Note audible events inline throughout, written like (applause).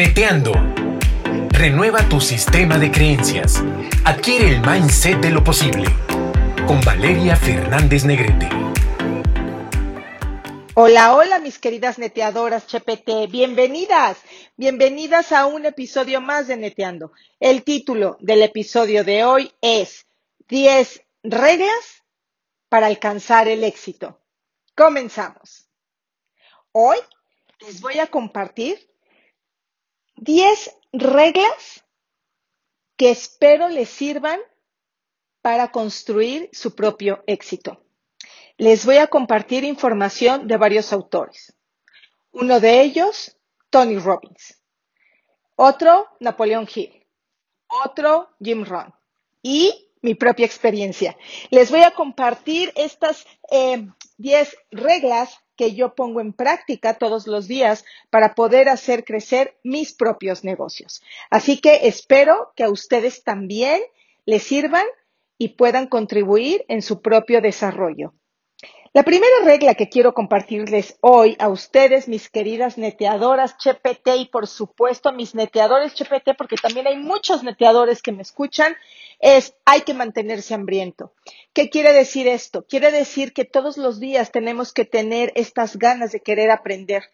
Neteando. Renueva tu sistema de creencias. Adquiere el mindset de lo posible. Con Valeria Fernández Negrete. Hola, hola mis queridas neteadoras Chepete, bienvenidas, bienvenidas a un episodio más de Neteando. El título del episodio de hoy es 10 reglas para alcanzar el éxito. Comenzamos. Hoy les voy a compartir 10 reglas que espero les sirvan para construir su propio éxito. Les voy a compartir información de varios autores. Uno de ellos, Tony Robbins. Otro, Napoleón Hill. Otro, Jim Rohn. Y mi propia experiencia. Les voy a compartir estas 10 eh, reglas que yo pongo en práctica todos los días para poder hacer crecer mis propios negocios. Así que espero que a ustedes también les sirvan y puedan contribuir en su propio desarrollo. La primera regla que quiero compartirles hoy a ustedes, mis queridas neteadoras CHPT y por supuesto a mis neteadores CHPT, porque también hay muchos neteadores que me escuchan, es hay que mantenerse hambriento. ¿Qué quiere decir esto? Quiere decir que todos los días tenemos que tener estas ganas de querer aprender,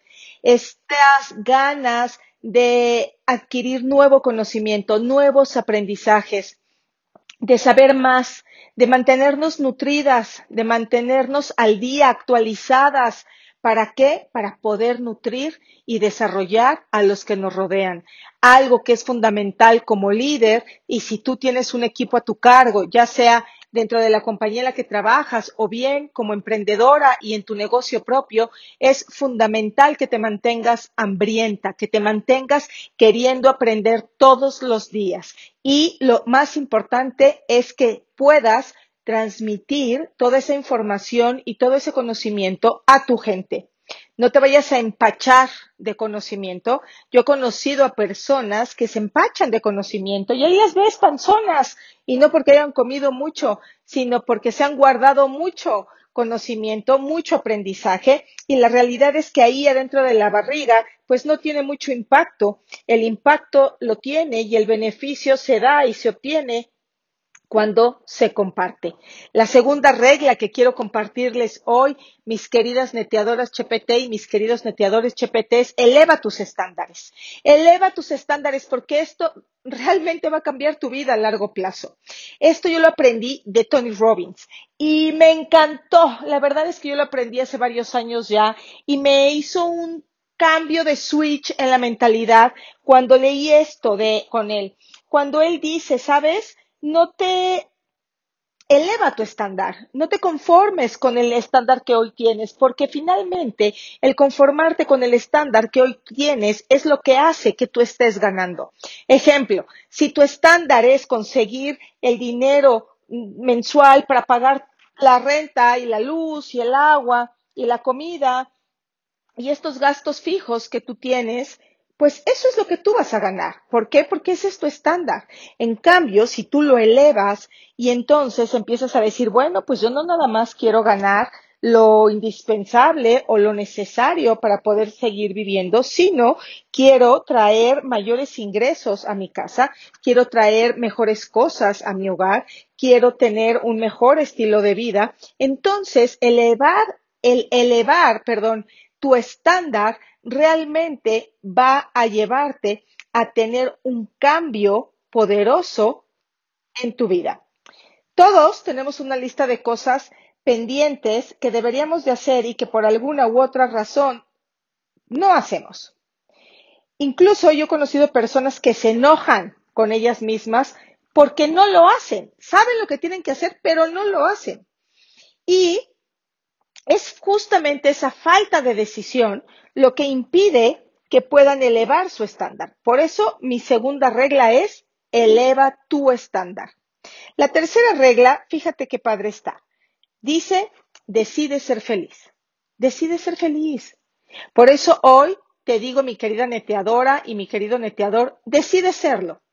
estas ganas de adquirir nuevo conocimiento, nuevos aprendizajes, de saber más, de mantenernos nutridas, de mantenernos al día, actualizadas. ¿Para qué? Para poder nutrir y desarrollar a los que nos rodean. Algo que es fundamental como líder y si tú tienes un equipo a tu cargo, ya sea dentro de la compañía en la que trabajas o bien como emprendedora y en tu negocio propio, es fundamental que te mantengas hambrienta, que te mantengas queriendo aprender todos los días. Y lo más importante es que puedas transmitir toda esa información y todo ese conocimiento a tu gente. No te vayas a empachar de conocimiento. Yo he conocido a personas que se empachan de conocimiento y ahí las ves panzonas y no porque hayan comido mucho, sino porque se han guardado mucho conocimiento, mucho aprendizaje y la realidad es que ahí adentro de la barriga pues no tiene mucho impacto. El impacto lo tiene y el beneficio se da y se obtiene cuando se comparte. La segunda regla que quiero compartirles hoy, mis queridas neteadoras CHPT y mis queridos neteadores CHPT, es eleva tus estándares. Eleva tus estándares porque esto realmente va a cambiar tu vida a largo plazo. Esto yo lo aprendí de Tony Robbins y me encantó. La verdad es que yo lo aprendí hace varios años ya y me hizo un cambio de switch en la mentalidad cuando leí esto de con él. Cuando él dice, ¿sabes? No te eleva tu estándar, no te conformes con el estándar que hoy tienes, porque finalmente el conformarte con el estándar que hoy tienes es lo que hace que tú estés ganando. Ejemplo, si tu estándar es conseguir el dinero mensual para pagar la renta y la luz y el agua y la comida y estos gastos fijos que tú tienes, pues eso es lo que tú vas a ganar. ¿Por qué? Porque ese es tu estándar. En cambio, si tú lo elevas y entonces empiezas a decir, bueno, pues yo no nada más quiero ganar lo indispensable o lo necesario para poder seguir viviendo, sino quiero traer mayores ingresos a mi casa, quiero traer mejores cosas a mi hogar, quiero tener un mejor estilo de vida. Entonces, elevar, el elevar, perdón, tu estándar realmente va a llevarte a tener un cambio poderoso en tu vida. Todos tenemos una lista de cosas pendientes que deberíamos de hacer y que por alguna u otra razón no hacemos. Incluso yo he conocido personas que se enojan con ellas mismas porque no lo hacen. Saben lo que tienen que hacer, pero no lo hacen. Y es justamente esa falta de decisión lo que impide que puedan elevar su estándar. Por eso mi segunda regla es eleva tu estándar. La tercera regla, fíjate qué padre está. Dice, decide ser feliz. Decide ser feliz. Por eso hoy te digo, mi querida neteadora y mi querido neteador, decide serlo.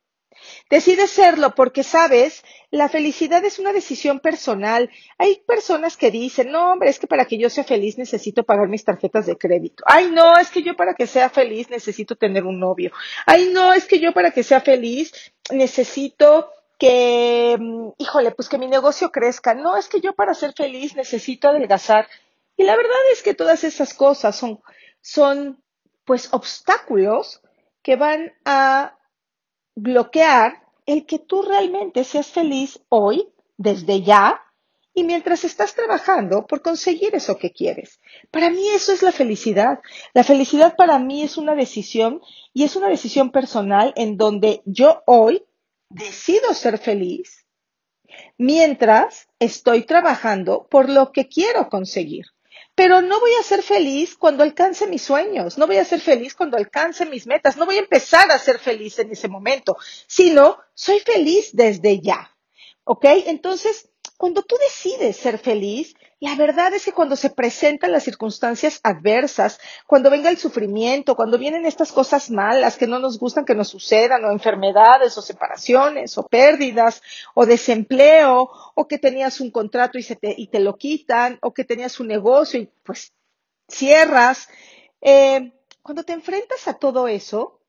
Decides serlo porque sabes, la felicidad es una decisión personal. Hay personas que dicen, no, hombre, es que para que yo sea feliz necesito pagar mis tarjetas de crédito. Ay, no, es que yo para que sea feliz necesito tener un novio. Ay, no, es que yo para que sea feliz necesito que, mm, híjole, pues que mi negocio crezca. No, es que yo para ser feliz necesito adelgazar. Y la verdad es que todas esas cosas son, son, pues, obstáculos que van a bloquear el que tú realmente seas feliz hoy, desde ya, y mientras estás trabajando por conseguir eso que quieres. Para mí eso es la felicidad. La felicidad para mí es una decisión y es una decisión personal en donde yo hoy decido ser feliz mientras estoy trabajando por lo que quiero conseguir. Pero no voy a ser feliz cuando alcance mis sueños, no voy a ser feliz cuando alcance mis metas, no voy a empezar a ser feliz en ese momento, sino soy feliz desde ya. ¿Ok? Entonces, cuando tú decides ser feliz, la verdad es que cuando se presentan las circunstancias adversas, cuando venga el sufrimiento, cuando vienen estas cosas malas que no nos gustan que nos sucedan, o enfermedades, o separaciones, o pérdidas, o desempleo, o que tenías un contrato y, se te, y te lo quitan, o que tenías un negocio y pues cierras, eh, cuando te enfrentas a todo eso,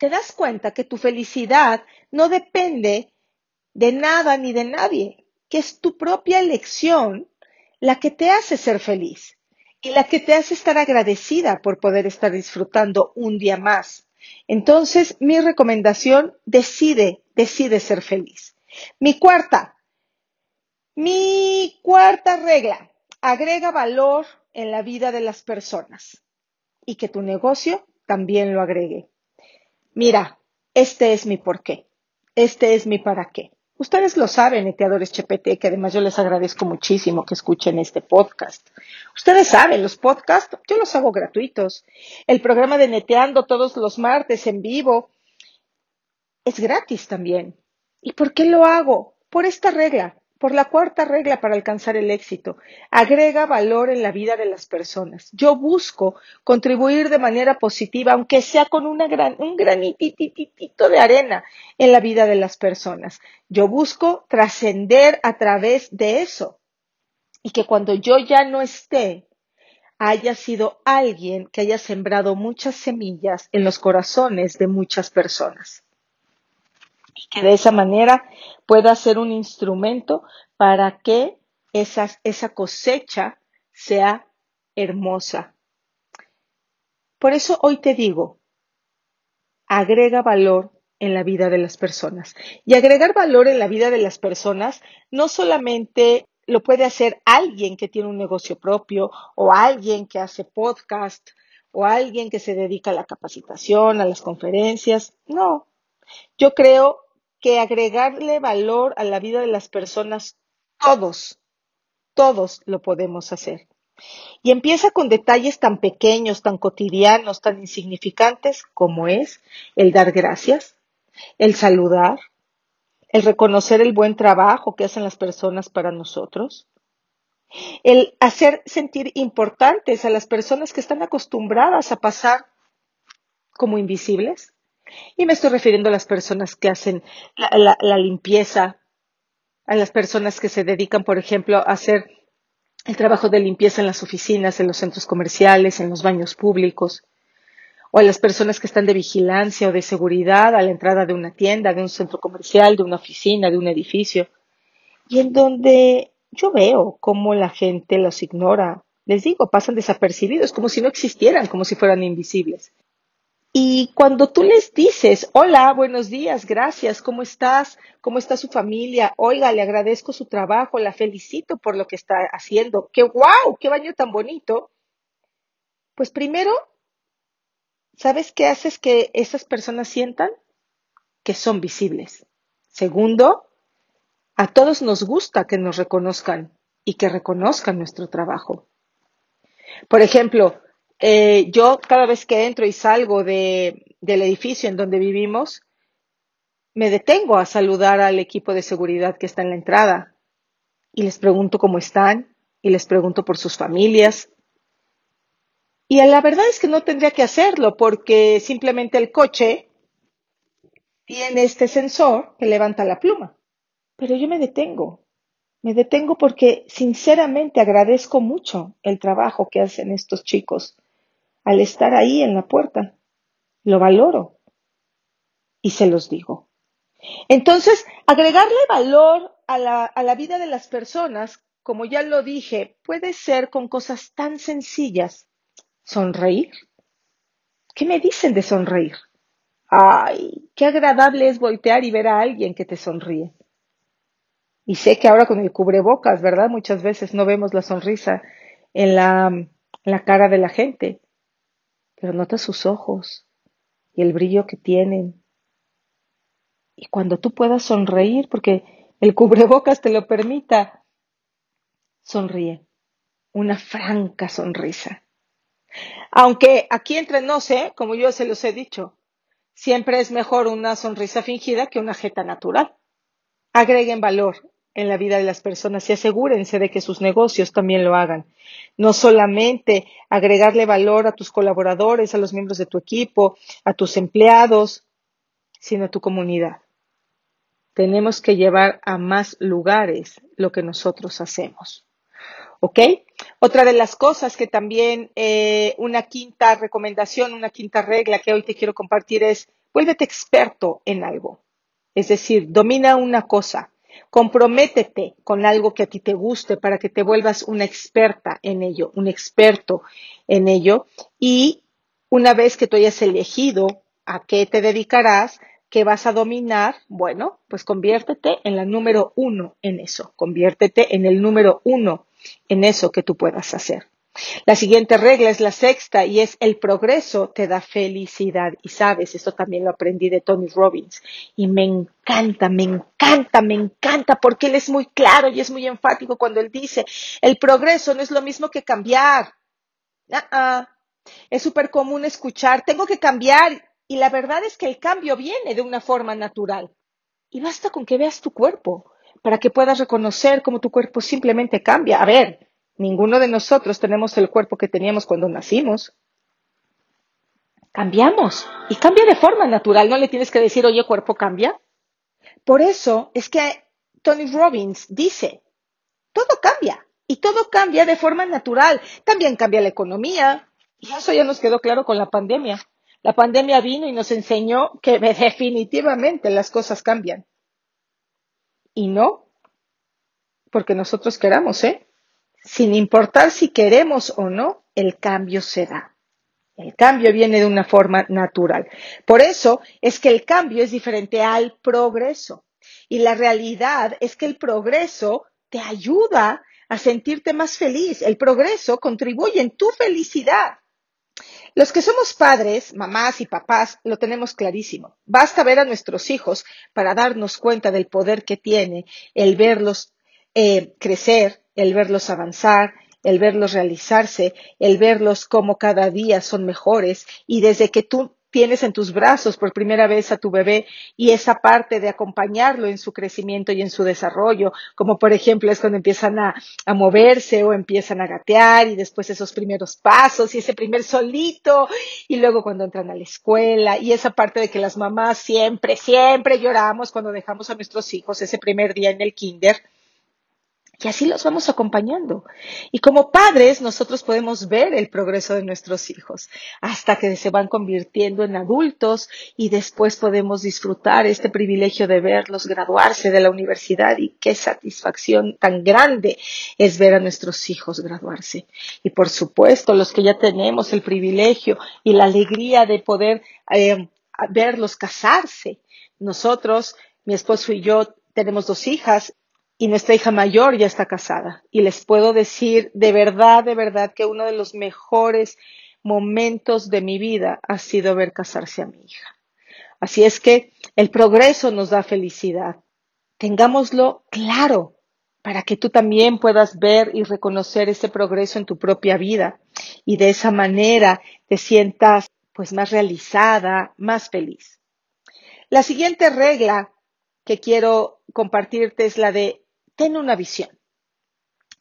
te das cuenta que tu felicidad no depende de nada ni de nadie que es tu propia elección la que te hace ser feliz y la que te hace estar agradecida por poder estar disfrutando un día más. Entonces, mi recomendación, decide, decide ser feliz. Mi cuarta, mi cuarta regla, agrega valor en la vida de las personas y que tu negocio también lo agregue. Mira, este es mi porqué, este es mi para qué. Ustedes lo saben, neteadores Chepete, que además yo les agradezco muchísimo que escuchen este podcast. Ustedes saben, los podcasts yo los hago gratuitos. El programa de Neteando todos los martes en vivo es gratis también. ¿Y por qué lo hago? Por esta regla por la cuarta regla para alcanzar el éxito, agrega valor en la vida de las personas. Yo busco contribuir de manera positiva, aunque sea con una gran, un granitito de arena en la vida de las personas. Yo busco trascender a través de eso. Y que cuando yo ya no esté, haya sido alguien que haya sembrado muchas semillas en los corazones de muchas personas y que de esa manera pueda ser un instrumento para que esa cosecha sea hermosa. Por eso hoy te digo, agrega valor en la vida de las personas. Y agregar valor en la vida de las personas no solamente lo puede hacer alguien que tiene un negocio propio o alguien que hace podcast o alguien que se dedica a la capacitación, a las conferencias. No, yo creo que agregarle valor a la vida de las personas, todos, todos lo podemos hacer. Y empieza con detalles tan pequeños, tan cotidianos, tan insignificantes como es el dar gracias, el saludar, el reconocer el buen trabajo que hacen las personas para nosotros, el hacer sentir importantes a las personas que están acostumbradas a pasar como invisibles, y me estoy refiriendo a las personas que hacen la, limpieza, a las personas que se dedican, por ejemplo, a hacer el trabajo de limpieza en las oficinas, en los centros comerciales, en los baños públicos, o a las personas que están de vigilancia o de seguridad a la entrada de una tienda, de un centro comercial, de una oficina, de un edificio, y en donde yo veo cómo la gente los ignora. Les digo, pasan desapercibidos, como si no existieran, como si fueran invisibles. Y cuando tú les dices, hola, buenos días, gracias, ¿cómo estás? ¿Cómo está su familia? Oiga, le agradezco su trabajo, la felicito por lo que está haciendo. ¡Qué guau! ¡Qué baño tan bonito! Pues primero, ¿sabes qué haces que esas personas sientan? Que son visibles. Segundo, a todos nos gusta que nos reconozcan y que reconozcan nuestro trabajo. Por ejemplo, eh, yo cada vez que entro y salgo del edificio en donde vivimos, me detengo a saludar al equipo de seguridad que está en la entrada y les pregunto cómo están y les pregunto por sus familias. Y la verdad es que no tendría que hacerlo porque simplemente el coche tiene este sensor que levanta la pluma. Pero yo me detengo. Me detengo porque sinceramente agradezco mucho el trabajo que hacen estos chicos al estar ahí en la puerta. Lo valoro. Y se los digo. Entonces, agregarle valor a la, a la vida de las personas, como ya lo dije, puede ser con cosas tan sencillas. Sonreír. ¿Qué me dicen de sonreír? Ay, qué agradable es voltear y ver a alguien que te sonríe. Y sé que ahora con el cubrebocas, ¿verdad? Muchas veces no vemos la sonrisa en la, en la cara de la gente, pero nota sus ojos y el brillo que tienen. Y cuando tú puedas sonreír, porque el cubrebocas te lo permita, sonríe. Una franca sonrisa. Aunque aquí entre no sé, como yo se los he dicho, siempre es mejor una sonrisa fingida que una jeta natural. Agreguen valor en la vida de las personas y asegúrense de que sus negocios también lo hagan. No solamente agregarle valor a tus colaboradores, a los miembros de tu equipo, a tus empleados, sino a tu comunidad. Tenemos que llevar a más lugares lo que nosotros hacemos. ¿Ok? Otra de las cosas que también eh, una quinta recomendación, una quinta regla que hoy te quiero compartir es, vuélvete experto en algo. Es decir, domina una cosa, comprométete con algo que a ti te guste para que te vuelvas una experta en ello, un experto en ello. Y una vez que tú hayas elegido a qué te dedicarás, qué vas a dominar, bueno, pues conviértete en la número uno en eso, conviértete en el número uno en eso que tú puedas hacer. La siguiente regla es la sexta y es el progreso te da felicidad. Y sabes, esto también lo aprendí de Tony Robbins. Y me encanta, me encanta, me encanta porque él es muy claro y es muy enfático cuando él dice, el progreso no es lo mismo que cambiar. Es súper común escuchar, tengo que cambiar. Y la verdad es que el cambio viene de una forma natural. Y basta con que veas tu cuerpo para que puedas reconocer cómo tu cuerpo simplemente cambia. A ver, ninguno de nosotros tenemos el cuerpo que teníamos cuando nacimos. Cambiamos y cambia de forma natural. No le tienes que decir, oye, cuerpo cambia. Por eso es que Tony Robbins dice, todo cambia y todo cambia de forma natural. También cambia la economía. Y eso ya nos quedó claro con la pandemia. La pandemia vino y nos enseñó que (laughs) definitivamente las cosas cambian y no porque nosotros queramos, ¿eh? Sin importar si queremos o no, el cambio se da. El cambio viene de una forma natural. Por eso es que el cambio es diferente al progreso. Y la realidad es que el progreso te ayuda a sentirte más feliz. El progreso contribuye en tu felicidad. Los que somos padres, mamás y papás, lo tenemos clarísimo. Basta ver a nuestros hijos para darnos cuenta del poder que tiene el verlos eh, crecer, el verlos avanzar, el verlos realizarse, el verlos como cada día son mejores y desde que tú tienes en tus brazos por primera vez a tu bebé y esa parte de acompañarlo en su crecimiento y en su desarrollo, como por ejemplo es cuando empiezan a, a, moverse o empiezan a gatear y después esos primeros pasos y ese primer solito y luego cuando entran a la escuela y esa parte de que las mamás siempre, siempre lloramos cuando dejamos a nuestros hijos ese primer día en el kinder y así los vamos acompañando. Y como padres, nosotros podemos ver el progreso de nuestros hijos hasta que se van convirtiendo en adultos y después podemos disfrutar este privilegio de verlos graduarse de la universidad y qué satisfacción tan grande es ver a nuestros hijos graduarse. Y por supuesto, los que ya tenemos el privilegio y la alegría de poder eh, verlos casarse. Nosotros, mi esposo y yo, tenemos dos hijas y nuestra hija mayor ya está casada. Y les puedo decir de verdad, de verdad que uno de los mejores momentos de mi vida ha sido ver casarse a mi hija. Así es que el progreso nos da felicidad. Tengámoslo claro para que tú también puedas ver y reconocer ese progreso en tu propia vida y de esa manera te sientas pues más realizada, más feliz. La siguiente regla que quiero compartirte es la de ten una visión.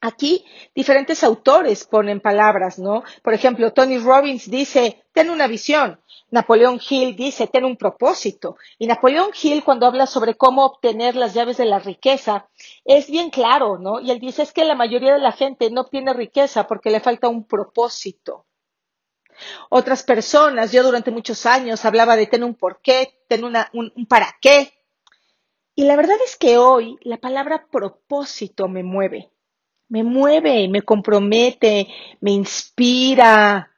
Aquí diferentes autores ponen palabras, ¿no? Por ejemplo, Tony Robbins dice, ten una visión. Napoleón Hill dice, ten un propósito. Y Napoleón Hill, cuando habla sobre cómo obtener las llaves de la riqueza, es bien claro, ¿no? Y él dice, es que la mayoría de la gente no obtiene riqueza porque le falta un propósito. Otras personas, yo durante muchos años hablaba de tener un porqué, tener un, un para qué. Y la verdad es que hoy la palabra propósito me mueve. Me mueve, me compromete, me inspira,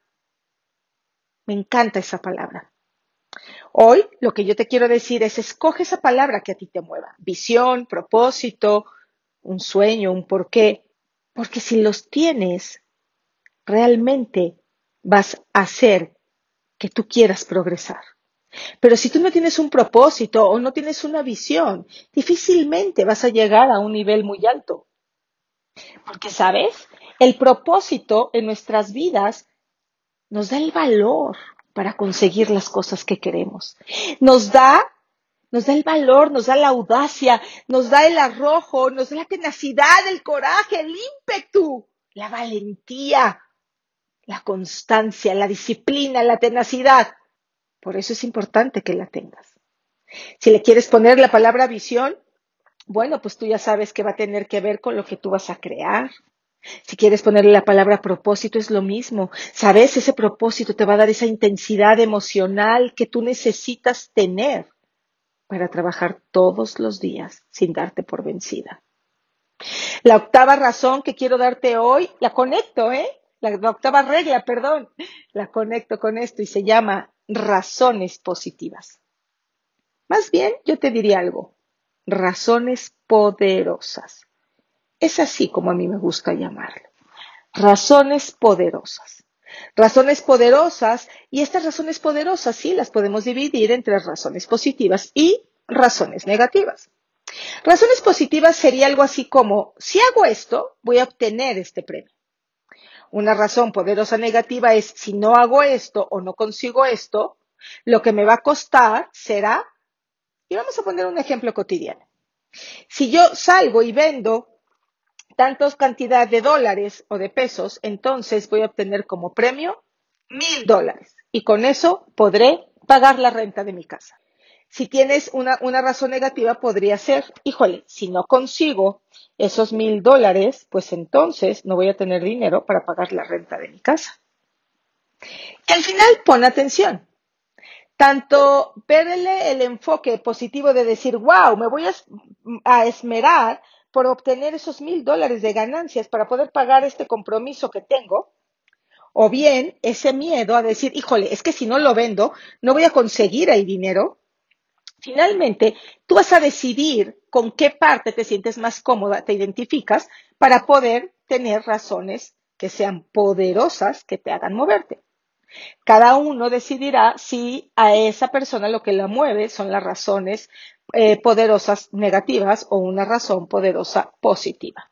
me encanta esa palabra. Hoy lo que yo te quiero decir es, escoge esa palabra que a ti te mueva. Visión, propósito, un sueño, un porqué. Porque si los tienes, realmente vas a hacer que tú quieras progresar. Pero si tú no tienes un propósito o no tienes una visión, difícilmente vas a llegar a un nivel muy alto. Porque, ¿sabes? El propósito en nuestras vidas nos da el valor para conseguir las cosas que queremos. Nos da, nos da el valor, nos da la audacia, nos da el arrojo, nos da la tenacidad, el coraje, el ímpetu, la valentía, la constancia, la disciplina, la tenacidad. Por eso es importante que la tengas. Si le quieres poner la palabra visión, bueno, pues tú ya sabes que va a tener que ver con lo que tú vas a crear, si quieres ponerle la palabra propósito, es lo mismo. Sabes, ese propósito te va a dar esa intensidad emocional que tú necesitas tener para trabajar todos los días sin darte por vencida. La octava razón que quiero darte hoy, la conecto, ¿eh? La, la octava regla, perdón, la conecto con esto y se llama razones positivas. Más bien, yo te diría algo, razones poderosas. Es así como a mí me gusta llamarlo. Razones poderosas. Razones poderosas, y estas razones poderosas sí las podemos dividir entre razones positivas y razones negativas. Razones positivas sería algo así como, si hago esto, voy a obtener este premio. Una razón poderosa negativa es, si no hago esto o no consigo esto, lo que me va a costar será, y vamos a poner un ejemplo cotidiano. Si yo salgo y vendo tantos cantidad de dólares o de pesos, entonces voy a obtener como premio mil dólares y con eso podré pagar la renta de mi casa. Si tienes una, razón negativa, podría ser, híjole, si no consigo esos mil dólares, pues entonces no voy a tener dinero para pagar la renta de mi casa. Al final, pon atención. Tanto verle el enfoque positivo de decir, wow, me voy a, a esmerar por obtener esos mil dólares de ganancias para poder pagar este compromiso que tengo, o bien ese miedo a decir, híjole, es que si no lo vendo, no voy a conseguir el dinero. Finalmente, tú vas a decidir con qué parte te sientes más cómoda, te identificas, para poder tener razones que sean poderosas que te hagan moverte. Cada uno decidirá si a esa persona lo que la mueve son las razones eh, poderosas negativas o una razón poderosa positiva.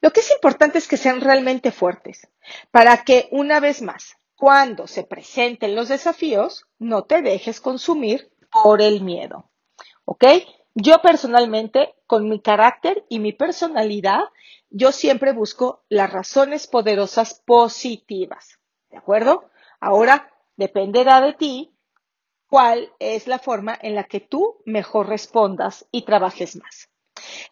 Lo que es importante es que sean realmente fuertes para que una vez más, cuando se presenten los desafíos, no te dejes consumir por el miedo. ¿Ok? Yo personalmente, con mi carácter y mi personalidad, yo siempre busco las razones poderosas positivas. ¿De acuerdo? Ahora dependerá de ti cuál es la forma en la que tú mejor respondas y trabajes más.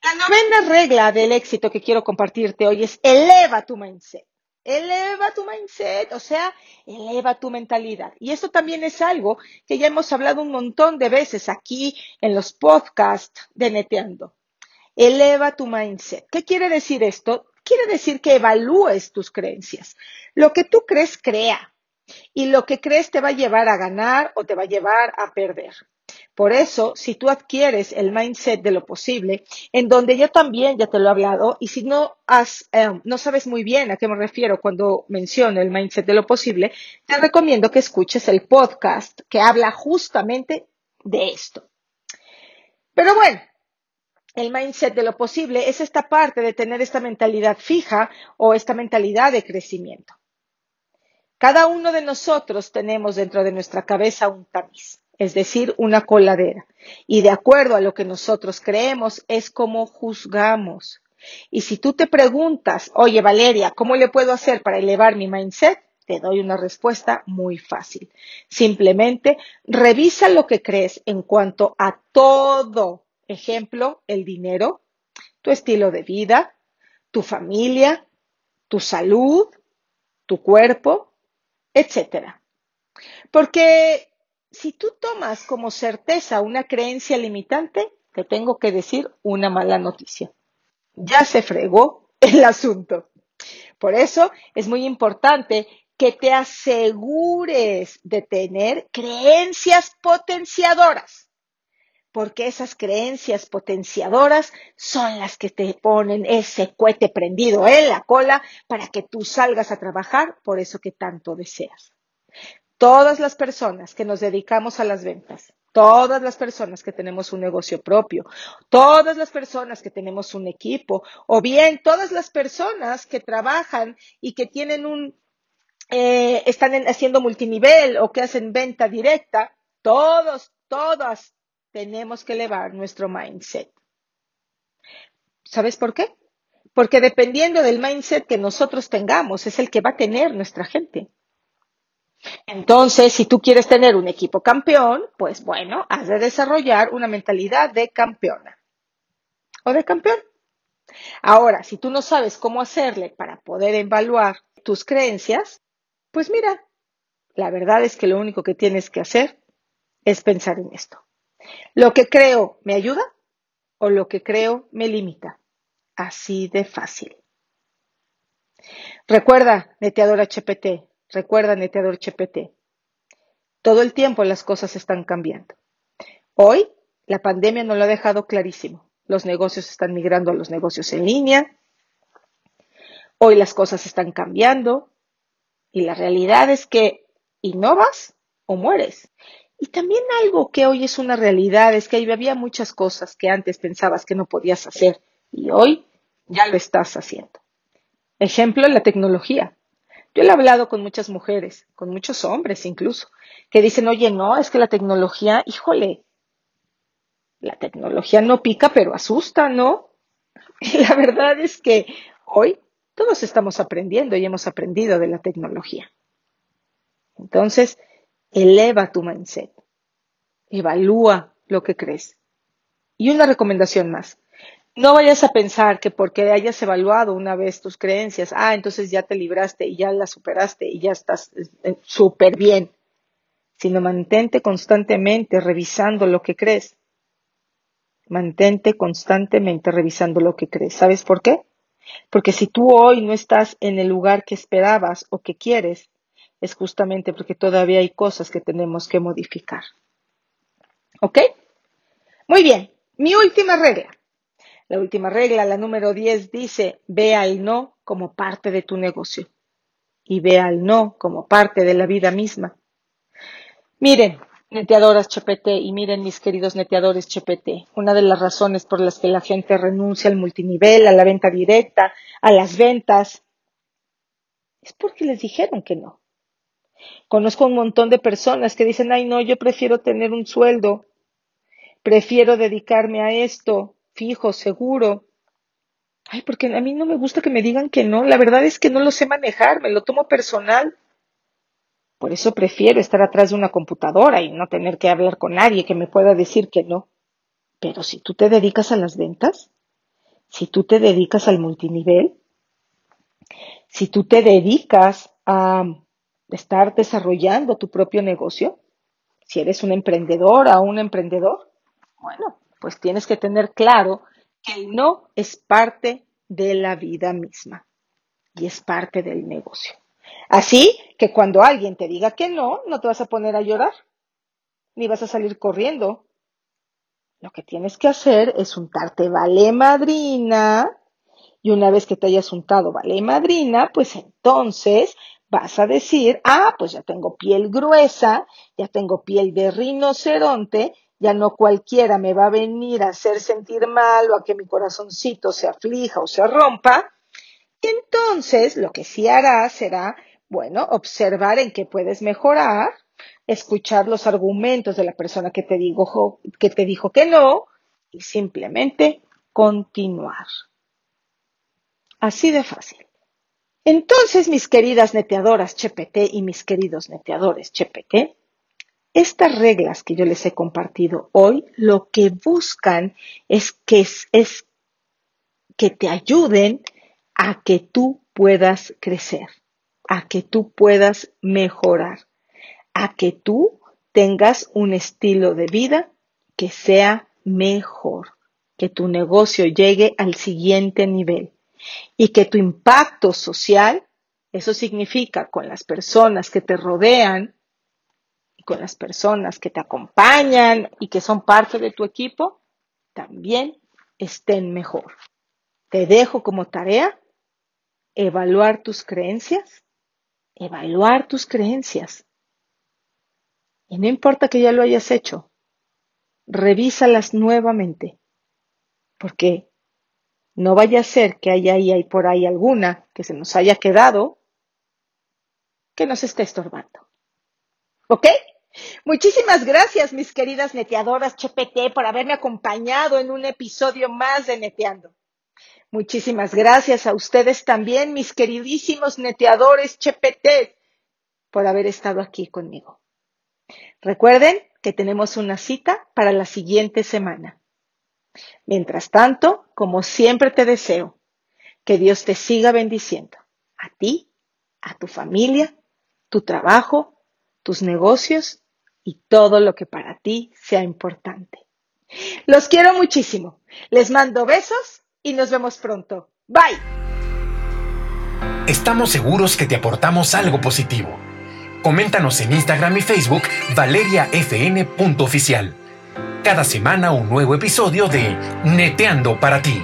La novena regla del éxito que quiero compartirte hoy es eleva tu mindset. Eleva tu mindset, o sea, eleva tu mentalidad. Y esto también es algo que ya hemos hablado un montón de veces aquí en los podcasts de Neteando. Eleva tu mindset. ¿Qué quiere decir esto? Quiere decir que evalúes tus creencias. Lo que tú crees, crea. Y lo que crees te va a llevar a ganar o te va a llevar a perder. Por eso, si tú adquieres el mindset de lo posible, en donde yo también ya te lo he hablado, y si no has, eh, no sabes muy bien a qué me refiero cuando menciono el mindset de lo posible, te recomiendo que escuches el podcast que habla justamente de esto. Pero bueno, el mindset de lo posible es esta parte de tener esta mentalidad fija o esta mentalidad de crecimiento. Cada uno de nosotros tenemos dentro de nuestra cabeza un tamiz, es decir, una coladera. Y de acuerdo a lo que nosotros creemos es como juzgamos. Y si tú te preguntas, oye Valeria, ¿cómo le puedo hacer para elevar mi mindset? te doy una respuesta muy fácil. Simplemente revisa lo que crees en cuanto a todo. Ejemplo, el dinero, tu estilo de vida, tu familia, tu salud, tu cuerpo, etc. Porque si tú tomas como certeza una creencia limitante, te tengo que decir una mala noticia. Ya se fregó el asunto. Por eso es muy importante que te asegures de tener creencias potenciadoras, porque esas creencias potenciadoras son las que te ponen ese cohete prendido en la cola para que tú salgas a trabajar por eso que tanto deseas. Todas las personas que nos dedicamos a las ventas, todas las personas que tenemos un negocio propio, todas las personas que tenemos un equipo, o bien todas las personas que trabajan y que tienen un, eh, están haciendo multinivel o que hacen venta directa, todos, todas tenemos que elevar nuestro mindset. ¿Sabes por qué? Porque dependiendo del mindset que nosotros tengamos, es el que va a tener nuestra gente. Entonces, si tú quieres tener un equipo campeón, pues bueno, has de desarrollar una mentalidad de campeona o de campeón. Ahora, si tú no sabes cómo hacerle para poder evaluar tus creencias, pues mira, la verdad es que lo único que tienes que hacer es pensar en esto. ¿Lo que creo me ayuda o lo que creo me limita? Así de fácil. Recuerda, neteador HPT, Recuerda, neteador CHPT, todo el tiempo las cosas están cambiando. Hoy, la pandemia nos lo ha dejado clarísimo. Los negocios están migrando a los negocios en línea. Hoy las cosas están cambiando. Y la realidad es que innovas o mueres. Y también algo que hoy es una realidad es que había muchas cosas que antes pensabas que no podías hacer y hoy ya lo estás haciendo. Ejemplo, la tecnología. Yo he hablado con muchas mujeres, con muchos hombres incluso, que dicen, oye, no, es que la tecnología, híjole, la tecnología no pica, pero asusta, ¿no? (laughs) Y la verdad es que hoy todos estamos aprendiendo y hemos aprendido de la tecnología. Entonces, eleva tu mindset, evalúa lo que crees. Y una recomendación más, no vayas a pensar que porque hayas evaluado una vez tus creencias, ah, entonces ya te libraste y ya las superaste y ya estás eh, súper bien, sino mantente constantemente revisando lo que crees. Mantente constantemente revisando lo que crees. ¿Sabes por qué? Porque si tú hoy no estás en el lugar que esperabas o que quieres, es justamente porque todavía hay cosas que tenemos que modificar. ¿Ok? Muy bien. Mi última regla. La última regla, la número 10, dice, ve al no como parte de tu negocio y ve al no como parte de la vida misma. Miren, neteadoras Chepete y miren mis queridos neteadores Chepete, una de las razones por las que la gente renuncia al multinivel, a la venta directa, a las ventas, es porque les dijeron que no. Conozco un montón de personas que dicen, ay no, yo prefiero tener un sueldo, prefiero dedicarme a esto, fijo, seguro. Ay, porque a mí no me gusta que me digan que no. La verdad es que no lo sé manejar, me lo tomo personal. Por eso prefiero estar atrás de una computadora y no tener que hablar con nadie que me pueda decir que no. Pero si tú te dedicas a las ventas, si tú te dedicas al multinivel, si tú te dedicas a estar desarrollando tu propio negocio, si eres un emprendedor o un emprendedor, bueno, pues tienes que tener claro que el no es parte de la vida misma y es parte del negocio. Así que cuando alguien te diga que no, no te vas a poner a llorar, ni vas a salir corriendo. Lo que tienes que hacer es untarte vale madrina y una vez que te hayas untado vale madrina, pues entonces vas a decir, ah, pues ya tengo piel gruesa, ya tengo piel de rinoceronte ya no cualquiera me va a venir a hacer sentir mal o a que mi corazoncito se aflija o se rompa. Entonces lo que sí hará será, bueno, observar en qué puedes mejorar, escuchar los argumentos de la persona que te, que te dijo que no y simplemente continuar. Así de fácil. Entonces, mis queridas neteadoras Chepete y mis queridos neteadores Chepete, estas reglas que yo les he compartido hoy, lo que buscan es que, te ayuden a que tú puedas crecer, a que tú puedas mejorar, a que tú tengas un estilo de vida que sea mejor, que tu negocio llegue al siguiente nivel y que tu impacto social, eso significa con las personas que te rodean con las personas que te acompañan y que son parte de tu equipo, también estén mejor. Te dejo como tarea evaluar tus creencias, evaluar tus creencias. Y no importa que ya lo hayas hecho, revísalas nuevamente, porque no vaya a ser que haya ahí por ahí alguna que se nos haya quedado que nos esté estorbando. ¿Ok? Muchísimas gracias, mis queridas neteadoras Chpt, por haberme acompañado en un episodio más de Neteando. Muchísimas gracias a ustedes también, mis queridísimos neteadores Chpt, por haber estado aquí conmigo. Recuerden que tenemos una cita para la siguiente semana. Mientras tanto, como siempre te deseo, que Dios te siga bendiciendo, a ti, a tu familia, tu trabajo, tus negocios y todo lo que para ti sea importante. Los quiero muchísimo. Les mando besos y nos vemos pronto. Bye. Estamos seguros que te aportamos algo positivo. Coméntanos en Instagram y Facebook valeriafn.oficial. Cada semana un nuevo episodio de Neteando para ti.